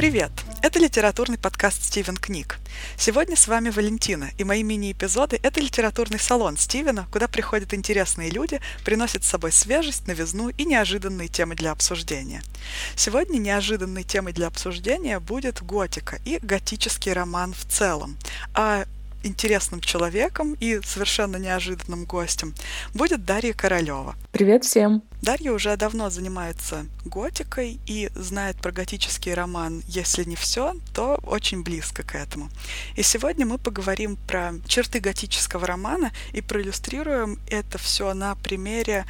Привет! Это литературный подкаст «Стивен книг». Сегодня с вами Валентина, и мои мини-эпизоды – это литературный салон Стивена, куда приходят интересные люди, приносят с собой свежесть, новизну и неожиданные темы для обсуждения. Сегодня неожиданной темой для обсуждения будет готика и готический роман в целом, а интересным человеком и совершенно неожиданным гостем будет Дарья Королева. Привет всем! Дарья уже давно занимается готикой и знает про готический роман, если не все, то очень близко к этому. И сегодня мы поговорим про черты готического романа и проиллюстрируем это все на примере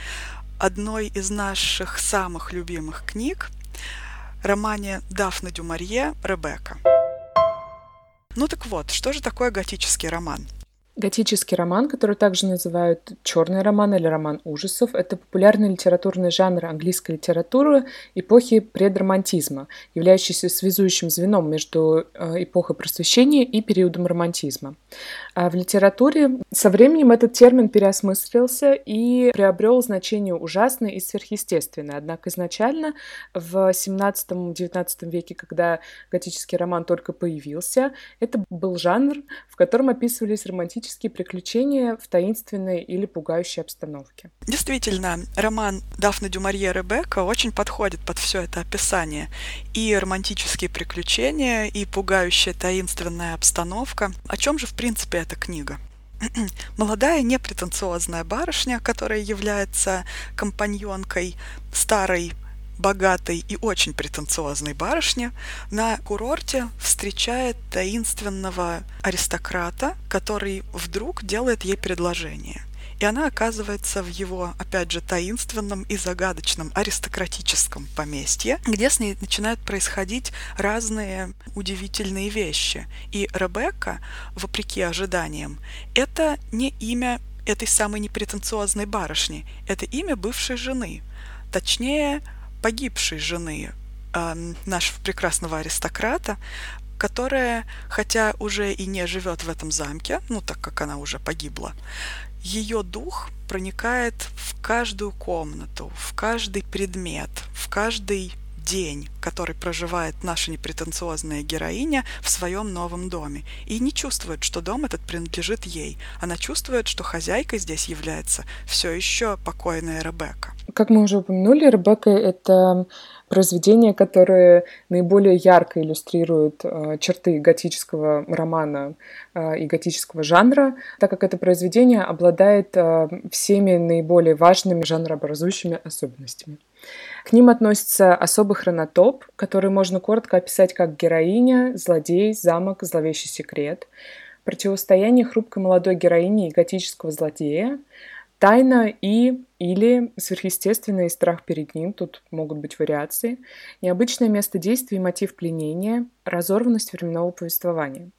одной из наших самых любимых книг, романе Дафна Дюмарье «Ребекка». Ну так вот, что же такое готический роман? Готический роман, который также называют черный роман или роман ужасов, это популярный литературный жанр английской литературы эпохи предромантизма, являющийся связующим звеном между э, эпохой просвещения и периодом романтизма. А в литературе со временем этот термин переосмыслился и приобрел значение ужасное и сверхъестественное. Однако изначально в 17-19 веке, когда готический роман только появился, это был жанр, в котором описывались романтические приключения в таинственной или пугающей обстановке. Действительно, роман Дафна Дюмарье Ребекка очень подходит под все это описание. И романтические приключения, и пугающая таинственная обстановка. О чем же, в принципе, эта книга? Молодая непретенциозная барышня, которая является компаньонкой старой богатой и очень претенциозной барышни на курорте встречает таинственного аристократа, который вдруг делает ей предложение. И она оказывается в его, опять же, таинственном и загадочном аристократическом поместье, где с ней начинают происходить разные удивительные вещи. И Ребекка, вопреки ожиданиям, это не имя этой самой непретенциозной барышни, это имя бывшей жены. Точнее, погибшей жены э, нашего прекрасного аристократа, которая, хотя уже и не живет в этом замке, ну так как она уже погибла, ее дух проникает в каждую комнату, в каждый предмет, в каждый день, который проживает наша непретенциозная героиня в своем новом доме. И не чувствует, что дом этот принадлежит ей. Она чувствует, что хозяйкой здесь является все еще покойная Ребекка. Как мы уже упомянули, Ребекка — это произведение, которое наиболее ярко иллюстрирует э, черты готического романа э, и готического жанра, так как это произведение обладает э, всеми наиболее важными жанрообразующими особенностями. К ним относится особый хронотоп, который можно коротко описать как героиня, злодей, замок, зловещий секрет, противостояние хрупкой молодой героини и готического злодея, тайна и или сверхъестественный страх перед ним, тут могут быть вариации, необычное место действия и мотив пленения, разорванность временного повествования.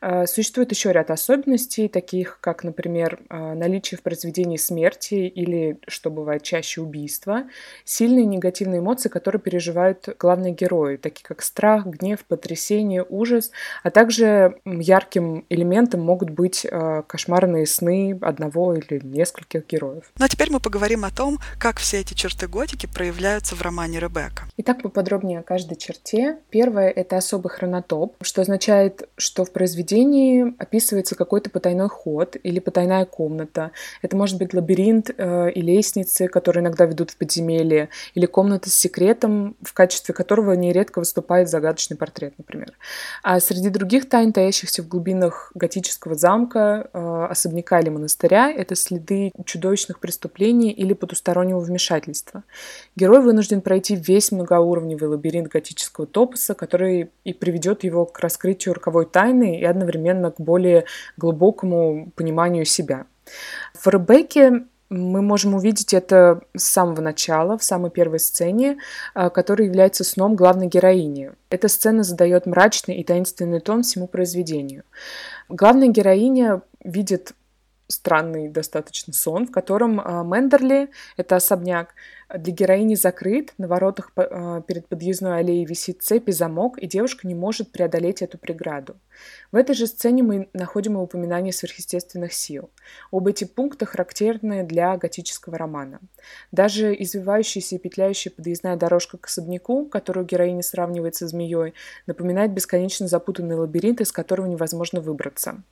А, существует еще ряд особенностей, таких как, например, а, наличие в произведении смерти или, что бывает чаще, убийства, сильные негативные эмоции, которые переживают главные герои, такие как страх, гнев, потрясение, ужас, а также ярким элементом могут быть а, кошмарные сны одного или нескольких героев. Ну а теперь мы поговорим поговорим о том, как все эти черты готики проявляются в романе Ребекка. Итак, поподробнее о каждой черте. Первое — это особый хронотоп, что означает, что в произведении описывается какой-то потайной ход или потайная комната. Это может быть лабиринт э, и лестницы, которые иногда ведут в подземелье, или комната с секретом, в качестве которого нередко выступает загадочный портрет, например. А среди других тайн, таящихся в глубинах готического замка, э, особняка или монастыря, это следы чудовищных преступлений или потустороннего вмешательства. Герой вынужден пройти весь многоуровневый лабиринт готического топоса, который и приведет его к раскрытию роковой тайны и одновременно к более глубокому пониманию себя. В Ребекке мы можем увидеть это с самого начала, в самой первой сцене, а, которая является сном главной героини. Эта сцена задает мрачный и таинственный тон всему произведению. Главная героиня видит странный достаточно сон, в котором а, Мендерли, это особняк, Для героини закрыт, на воротах э, перед подъездной аллеей висит цепь и замок, и девушка не может преодолеть эту преграду. В этой же сцене мы находим и упоминание сверхъестественных сил. Оба эти пункта характерны для готического романа. Даже извивающаяся и петляющая подъездная дорожка к особняку, которую героиня сравнивает со змеей, напоминает бесконечно запутанный лабиринт, из которого невозможно выбраться.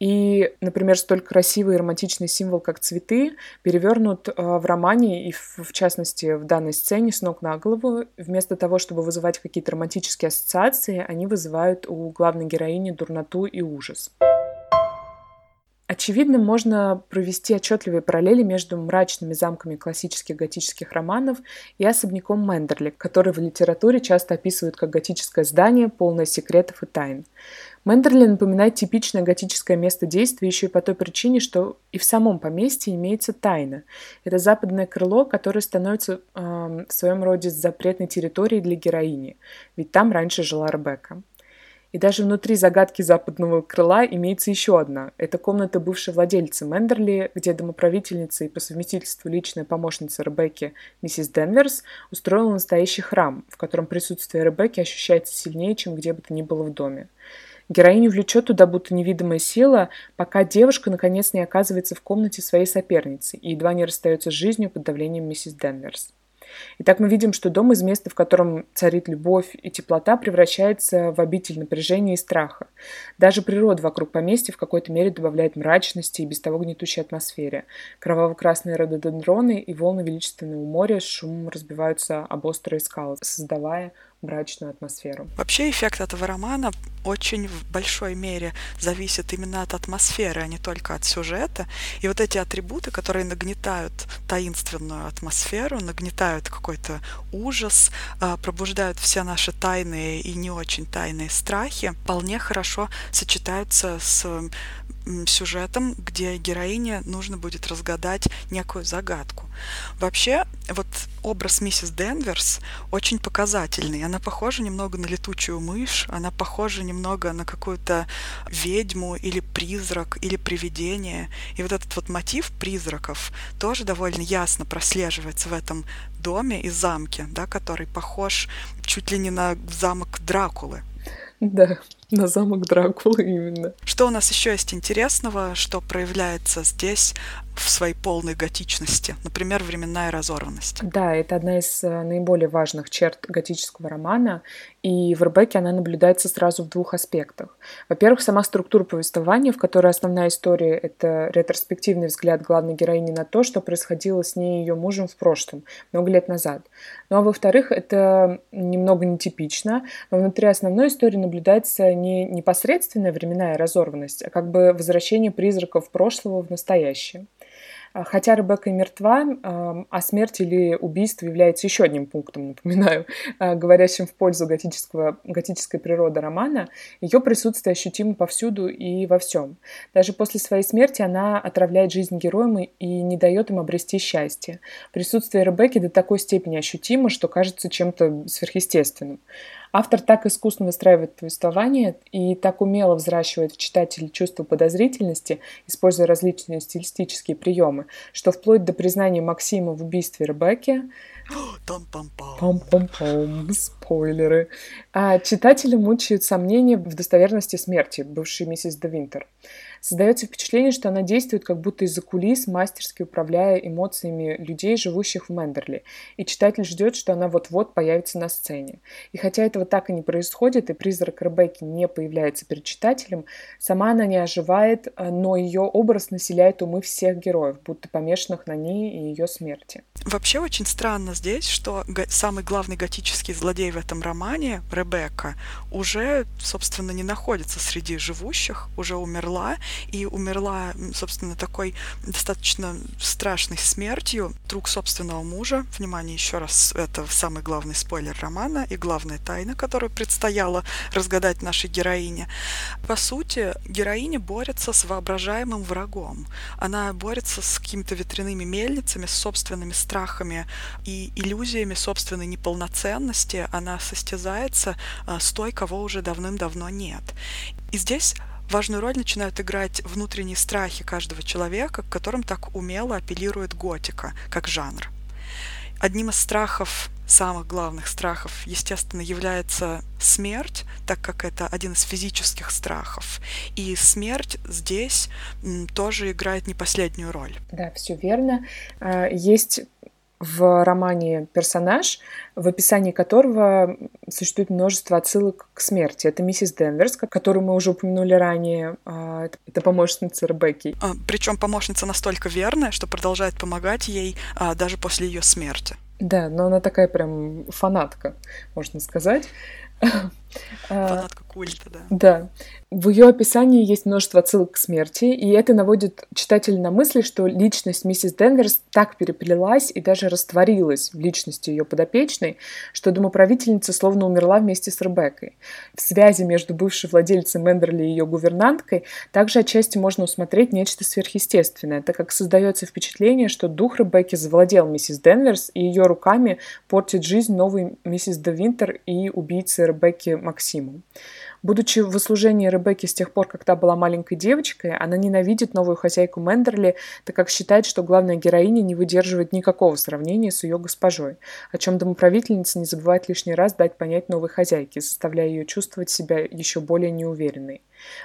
И, например, столь красивый и романтичный символ, как цветы, перевернут э, в романе и, в частности, в данной сцене с ног на голову. Вместо того, чтобы вызывать какие-то романтические ассоциации, они вызывают у главной героини дурноту и ужас. Очевидно, можно провести отчетливые параллели между мрачными замками классических готических романов и особняком Мендерли, который в литературе часто описывают как готическое здание, полное секретов и тайн. Мендерли напоминает типичное готическое место действия еще и по той причине, что и в самом поместье имеется тайна. Это западное крыло, которое становится э, в своем роде запретной территорией для героини, ведь там раньше жила Ребекка. И даже внутри загадки западного крыла имеется еще одна. Это комната бывшей владельца Мендерли, где домоправительница и по совместительству личная помощница Ребекки, миссис Денверс, устроила настоящий храм, в котором присутствие Ребекки ощущается сильнее, чем где бы то ни было в доме. Героиню влечет туда будто невидимая сила, пока девушка наконец не оказывается в комнате своей соперницы и едва не расстается с жизнью под давлением миссис Денверс. Итак, мы видим, что дом из места, в котором царит любовь и теплота, превращается в обитель напряжения и страха. Даже природа вокруг поместья в какой-то мере добавляет мрачности и без того гнетущей атмосфере. Кроваво-красные рододендроны и волны величественного моря с шумом разбиваются об острые скалы, создавая мрачную атмосферу. Вообще эффект этого романа очень в большой мере зависит именно от атмосферы, а не только от сюжета. И вот эти атрибуты, которые нагнетают таинственную атмосферу, нагнетают какой-то ужас, а, пробуждают все наши тайные и не очень тайные страхи, вполне хорошо сочетаются с сюжетом, где героине нужно будет разгадать некую загадку. Вообще, вот образ миссис Денверс очень показательный. Она похожа немного на летучую мышь, она похожа немного на какую-то ведьму или призрак, или привидение. И вот этот вот мотив призраков тоже довольно ясно прослеживается в этом доме и замке, да, который похож чуть ли не на замок Дракулы. Да, на замок Дракулы именно. Что у нас еще есть интересного, что проявляется здесь в своей полной готичности, например, временная разорванность. Да, это одна из э, наиболее важных черт готического романа, и в Ребекке она наблюдается сразу в двух аспектах. Во-первых, сама структура повествования, в которой основная история — это ретроспективный взгляд главной героини на то, что происходило с ней и ее мужем в прошлом, много лет назад. Ну а во-вторых, это немного нетипично, но внутри основной истории наблюдается не непосредственная временная разорванность, а как бы возвращение призраков прошлого в настоящее. А, хотя Ребекка мертва, а смерть или убийство является еще одним пунктом, напоминаю, а, говорящим в пользу готического, готической природы романа, ее присутствие ощутимо повсюду и во всем. Даже после своей смерти она отравляет жизнь героям и не дает им обрести счастье. Присутствие Ребекки до такой степени ощутимо, что кажется чем-то сверхъестественным. Автор так искусно выстраивает повествование и так умело взращивает в читателе чувство подозрительности, используя различные стилистические приемы, что вплоть до признания Максима в убийстве Ребекки Пам-пам-пам, спойлеры. А читатели мучают сомнения в достоверности смерти бывшей миссис Де Винтер. Создается впечатление, что она действует как будто из-за кулис, мастерски управляя эмоциями людей, живущих в Мендерли. И читатель ждет, что она вот-вот появится на сцене. И хотя этого так и не происходит, и призрак Ребекки не появляется перед читателем, сама она не оживает, но ее образ населяет умы всех героев, будто помешанных на ней и ее смерти. Вообще очень странно здесь, что самый главный готический злодей в этом романе, Ребекка, уже, собственно, не находится среди живущих, уже умерла, и умерла, собственно, такой достаточно страшной смертью друг собственного мужа. Внимание, еще раз, это самый главный спойлер романа и главная тайна, которую предстояло разгадать нашей героине. По сути, героиня борется с воображаемым врагом. Она борется с какими-то ветряными мельницами, с собственными страхами и иллюзиями собственной неполноценности. Она состязается а, с той, кого уже давным-давно нет. И здесь Важную роль начинают играть внутренние страхи каждого человека, к которым так умело апеллирует готика, как жанр. Одним из страхов самых главных страхов, естественно, является смерть, так как это один из физических страхов. И смерть здесь тоже играет не последнюю роль. Да, все верно. А, есть в романе персонаж, в описании которого существует множество отсылок к смерти. Это миссис Денверс, которую мы уже упомянули ранее. А, это помощница Ребекки. А, Причем помощница настолько верная, что продолжает помогать ей даже после ее смерти. Да, но она такая прям фанатка, можно сказать. Фанатка культа, да. Да. В ее описании есть множество отсылок к смерти, и это наводит читателя на мысли, что личность миссис Денверс так переплелась и даже растворилась в личности ее подопечной, что домоправительница словно умерла вместе с Ребеккой. В связи между бывшей владельцей Мендерли и ее гувернанткой также отчасти можно усмотреть нечто сверхъестественное, так как создается впечатление, что дух Ребекки завладел миссис Денверс и ее руками портит жизнь новой миссис Де Винтер и убийцы Ребекки Максиму. Будучи в услужении Ребекки с тех пор, как та была маленькой девочкой, она ненавидит новую хозяйку Мендерли, так как считает, что главная героиня не выдерживает никакого сравнения с ее госпожой, о чем домоправительница не забывает лишний раз дать понять новой хозяйке, заставляя ее чувствовать себя еще более неуверенной.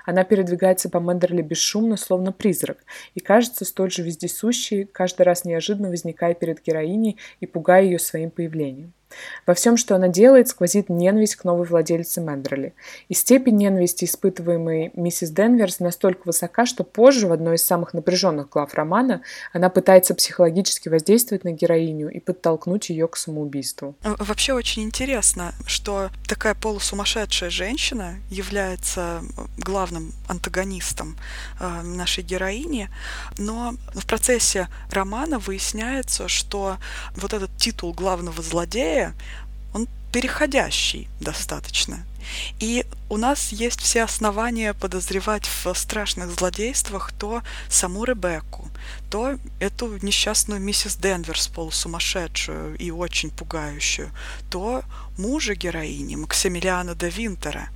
Она передвигается по Мендерли бесшумно, словно призрак, и кажется столь же вездесущей, каждый раз неожиданно возникая перед героиней и пугая ее своим появлением. Во всем, что она делает, сквозит ненависть к новой владелице Мендерли. И степень ненависти, испытываемой миссис Денверс, настолько высока, что позже, в одной из самых напряженных глав романа, она пытается психологически воздействовать на героиню и подтолкнуть ее к самоубийству. Вообще очень интересно, что такая полусумасшедшая женщина является главным антагонистом э, нашей героини, но в процессе романа выясняется, что вот этот титул главного злодея Мордея, он переходящий достаточно. И у нас есть все основания подозревать в страшных злодействах то саму Ребекку, то эту несчастную миссис Денверс, полусумасшедшую и очень пугающую, то мужа героини Максимилиана де Винтера.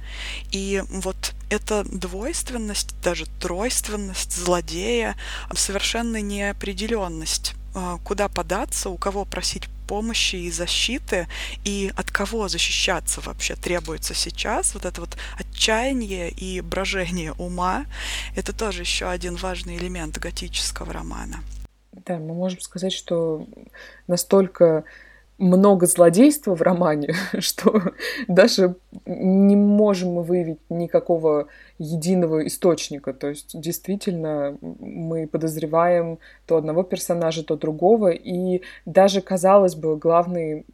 И вот эта двойственность, даже тройственность злодея, совершенно неопределенность куда податься, у кого просить помощи и защиты, и от кого защищаться вообще требуется сейчас. Вот это вот отчаяние и брожение ума — это тоже еще один важный элемент готического романа. Да, мы можем сказать, что настолько много злодейства в романе, что даже не можем мы выявить никакого единого источника. То есть действительно мы подозреваем то одного персонажа, то другого. И даже, казалось бы, главный,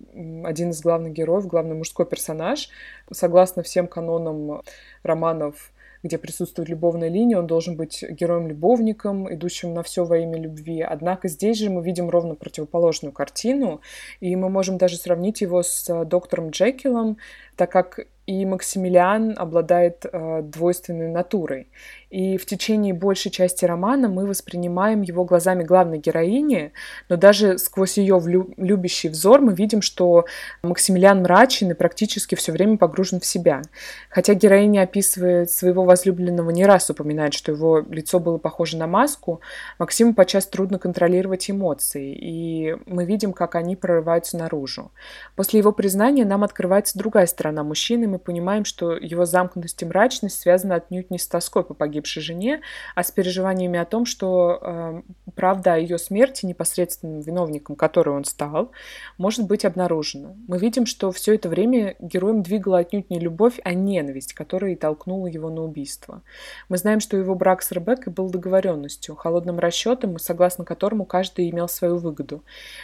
один из главных героев, главный мужской персонаж, согласно всем канонам романов где присутствует любовная линия, он должен быть героем-любовником, идущим на все во имя любви. Однако здесь же мы видим ровно противоположную картину, и мы можем даже сравнить его с доктором Джекилом, так как и Максимилиан обладает э, двойственной натурой. И в течение большей части романа мы воспринимаем его глазами главной героини, но даже сквозь ее влю- любящий взор мы видим, что Максимилиан мрачен и практически все время погружен в себя. Хотя героиня описывает своего возлюбленного не раз упоминает, что его лицо было похоже на маску, Максиму подчас трудно контролировать эмоции, и мы видим, как они прорываются наружу. После его признания нам открывается другая сторона мужчины, мы понимаем, что его замкнутость и мрачность связаны отнюдь не с тоской по погибшей жене, а с переживаниями о том, что э, правда о ее смерти, непосредственным виновником которой он стал, может быть обнаружена. Мы видим, что все это время героем двигала отнюдь не любовь, а ненависть, которая и толкнула его на убийство. Мы знаем, что его брак с Ребеккой был договоренностью, холодным расчетом, согласно которому каждый имел свою выгоду.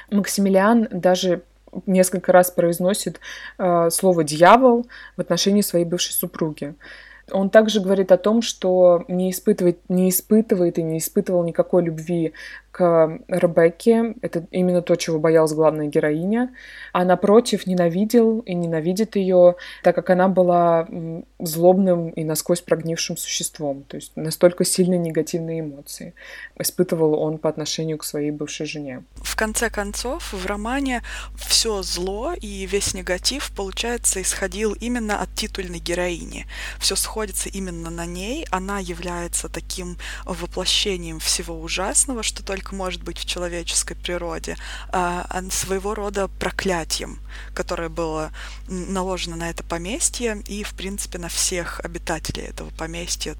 Максимилиан даже несколько раз произносит э, слово «дьявол» в отношении своей бывшей супруги. Он также говорит о том, что не испытывает, не испытывает и не испытывал никакой любви к Ребекке. Это именно то, чего боялась главная героиня. А напротив, ненавидел и ненавидит ее, так как она была злобным и насквозь прогнившим существом. То есть настолько сильные негативные эмоции испытывал он по отношению к своей бывшей жене. В конце концов, в романе все зло и весь негатив, получается, исходил именно от титульной героини. Все сходится именно на ней. Она является таким воплощением всего ужасного, что только только может быть в человеческой природе, а, а своего рода проклятием, которое было наложено на это поместье и, в принципе, на всех обитателей этого поместья.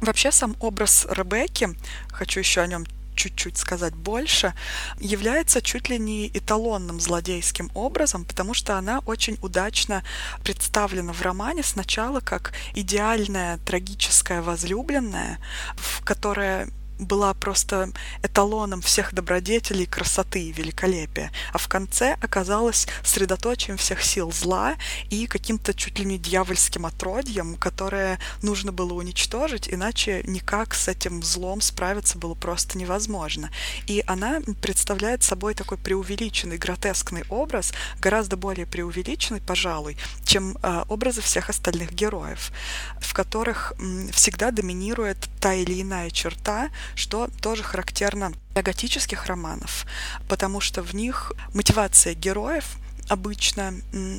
Вообще сам образ Ребекки, хочу еще о нем чуть-чуть сказать больше, является чуть ли не эталонным злодейским образом, потому что она очень удачно представлена в романе сначала как идеальная трагическая возлюбленная, в которая была просто эталоном всех добродетелей, красоты и великолепия, а в конце оказалась средоточием всех сил зла и каким-то чуть ли не дьявольским отродьем, которое нужно было уничтожить, иначе никак с этим злом справиться было просто невозможно. И она представляет собой такой преувеличенный, гротескный образ, гораздо более преувеличенный, пожалуй, чем э, образы всех остальных героев, в которых м, всегда доминирует та или иная черта, что тоже характерно для готических романов, потому что в них мотивация героев обычно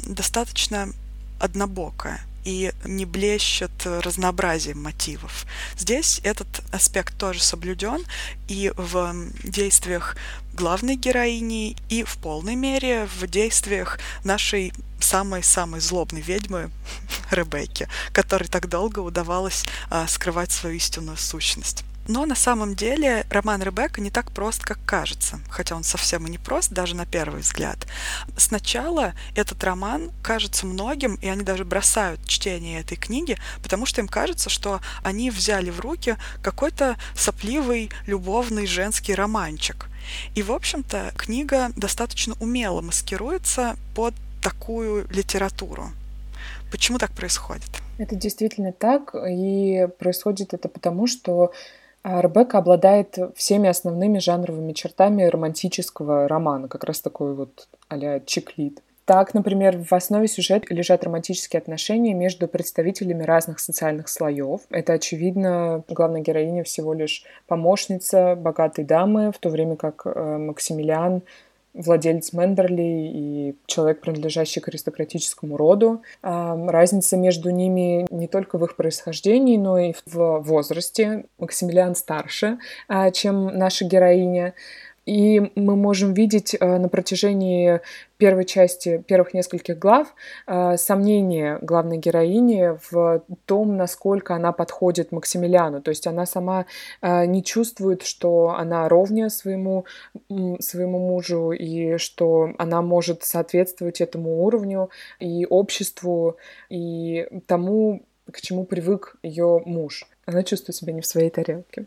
достаточно однобокая и не блещет разнообразием мотивов. Здесь этот аспект тоже соблюден и в действиях главной героини, и в полной мере в действиях нашей самой-самой злобной ведьмы Ребекки, которой так долго удавалось а, скрывать свою истинную сущность. Но на самом деле роман Ребекка не так прост, как кажется, хотя он совсем и не прост, даже на первый взгляд. Сначала этот роман кажется многим, и они даже бросают чтение этой книги, потому что им кажется, что они взяли в руки какой-то сопливый, любовный женский романчик. И, в общем-то, книга достаточно умело маскируется под такую литературу. Почему так происходит? Это действительно так, и происходит это потому, что Ребекка обладает всеми основными жанровыми чертами романтического романа, как раз такой вот а-ля чеклит. Так, например, в основе сюжета лежат романтические отношения между представителями разных социальных слоев. Это, очевидно, главная героиня всего лишь помощница богатой дамы, в то время как э, Максимилиан владелец Мендерли и человек, принадлежащий к аристократическому роду. Разница между ними не только в их происхождении, но и в возрасте. Максимилиан старше, а, чем наша героиня. И мы можем видеть э, на протяжении первой части, первых нескольких глав, э, сомнения главной героини в том, насколько она подходит Максимилиану. То есть она сама э, не чувствует, что она ровня своему, своему мужу и что она может соответствовать этому уровню и обществу, и тому, к чему привык ее муж. Она чувствует себя не в своей тарелке.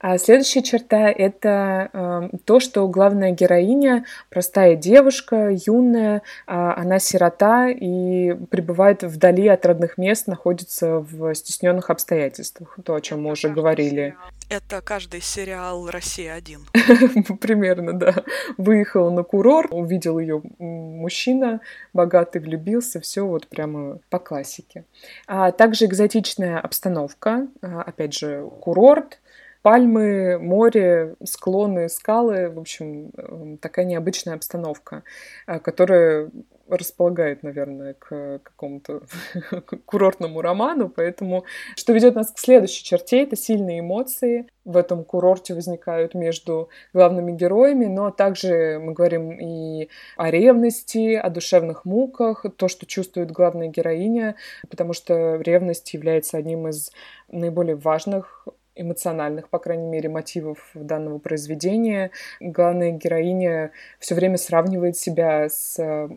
А следующая черта — это э, то, что главная героиня — простая девушка, юная, э, она сирота и пребывает вдали от родных мест, находится в стесненных обстоятельствах. То, о чем мы уже говорили. Это каждый сериал «Россия-1». Примерно, да. Выехал на курорт, увидел ее мужчина, богатый, влюбился, все вот прямо по классике. А также экзотичная обстановка, а, опять же, курорт, пальмы, море, склоны, скалы, в общем, эм, такая необычная обстановка, э, которая располагает, наверное, к какому-то курортному роману, поэтому что ведет нас к следующей черте, это сильные эмоции. В этом курорте возникают между главными героями, но также мы говорим и о ревности, о душевных муках, то, что чувствует главная героиня, потому что ревность является одним из наиболее важных эмоциональных, по крайней мере, мотивов данного произведения. Главная героиня все время сравнивает себя с э,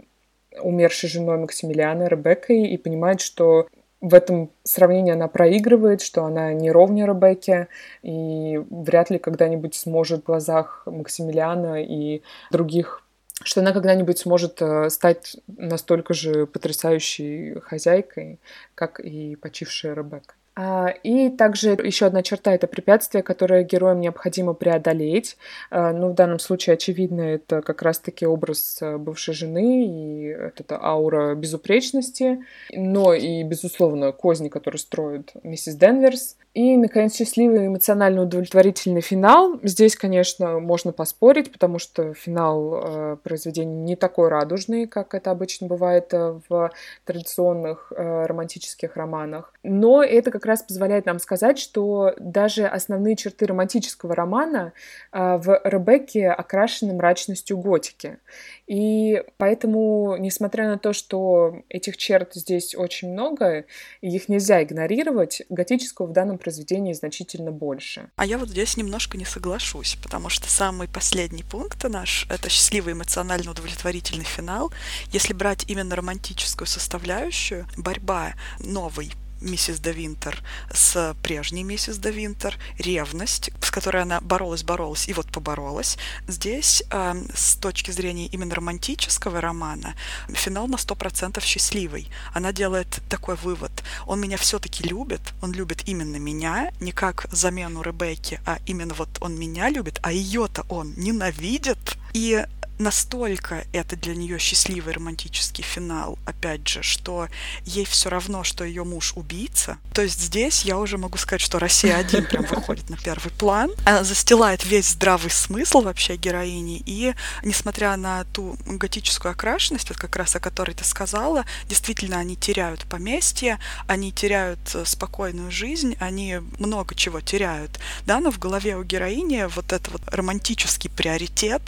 умершей женой Максимилиана, Ребеккой, и понимает, что в этом сравнении она проигрывает, что она не ровня Ребекке, и вряд ли когда-нибудь сможет в глазах Максимилиана и других что она когда-нибудь сможет э, стать настолько же потрясающей хозяйкой, как и почившая Ребекка. А, и также еще одна черта — это препятствие, которое героям необходимо преодолеть. А, ну, в данном случае, очевидно, это как раз-таки образ э, бывшей жены и эта аура безупречности, но и, безусловно, козни, которые строит миссис Денверс. И, наконец, счастливый эмоционально удовлетворительный финал. Здесь, конечно, можно поспорить, потому что финал э, произведения не такой радужный, как это обычно бывает э, в традиционных э, романтических романах. Но это как раз позволяет нам сказать, что даже основные черты романтического романа э, в Ребекке окрашены мрачностью готики. И поэтому, несмотря на то, что этих черт здесь очень много, их нельзя игнорировать, готического в данном произведении значительно больше. А я вот здесь немножко не соглашусь, потому что самый последний пункт наш — это счастливый эмоционально удовлетворительный финал. Если брать именно романтическую составляющую, борьба новой миссис де Винтер с прежней миссис де Винтер, ревность, с которой она боролась, боролась и вот поборолась. Здесь э, с точки зрения именно романтического романа финал на сто процентов счастливый. Она делает такой вывод. Он меня все-таки любит, он любит именно меня, не как замену Ребекки, а именно вот он меня любит, а ее-то он ненавидит. И настолько это для нее счастливый романтический финал, опять же, что ей все равно, что ее муж убийца. То есть здесь я уже могу сказать, что Россия один прям выходит на первый план. Она застилает весь здравый смысл вообще героини. И несмотря на ту готическую окрашенность, вот как раз о которой ты сказала, действительно они теряют поместье, они теряют э, спокойную жизнь, они много чего теряют. Да, но в голове у героини вот этот вот романтический приоритет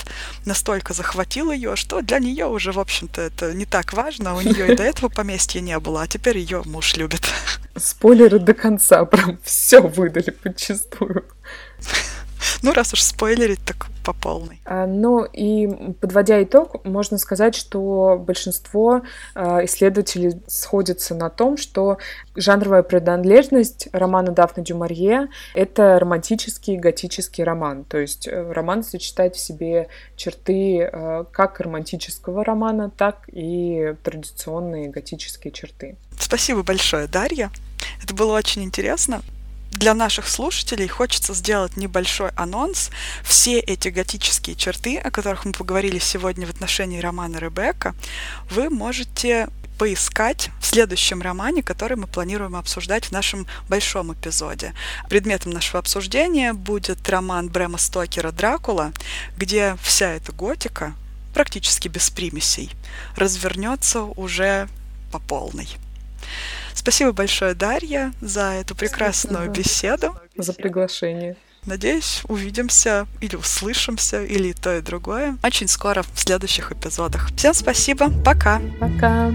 настолько захватил ее, что для нее уже, в общем-то, это не так важно. У нее и до этого поместья не было, а теперь ее муж любит. Спойлеры до конца, прям все выдали подчистую. Ну, раз уж спойлерить, так по полной. А, ну и подводя итог, можно сказать, что большинство а, исследователей сходятся на том, что жанровая принадлежность романа Дафны Дюмарье — это романтический готический роман. То есть э, роман сочетает в себе черты э, как романтического романа, так и традиционные готические черты. Спасибо большое, Дарья. Это было очень интересно для наших слушателей хочется сделать небольшой анонс. Все эти готические черты, о которых мы поговорили сегодня в отношении романа Ребекка, вы можете поискать в следующем романе, который мы планируем обсуждать в нашем большом эпизоде. Предметом нашего обсуждения будет роман Брэма Стокера «Дракула», где вся эта готика, практически без примесей, развернется уже по полной. Спасибо большое, Дарья, за эту прекрасную спасибо. беседу. За приглашение. Надеюсь, увидимся или услышимся, или то и другое очень скоро в следующих эпизодах. Всем спасибо. Пока. Пока.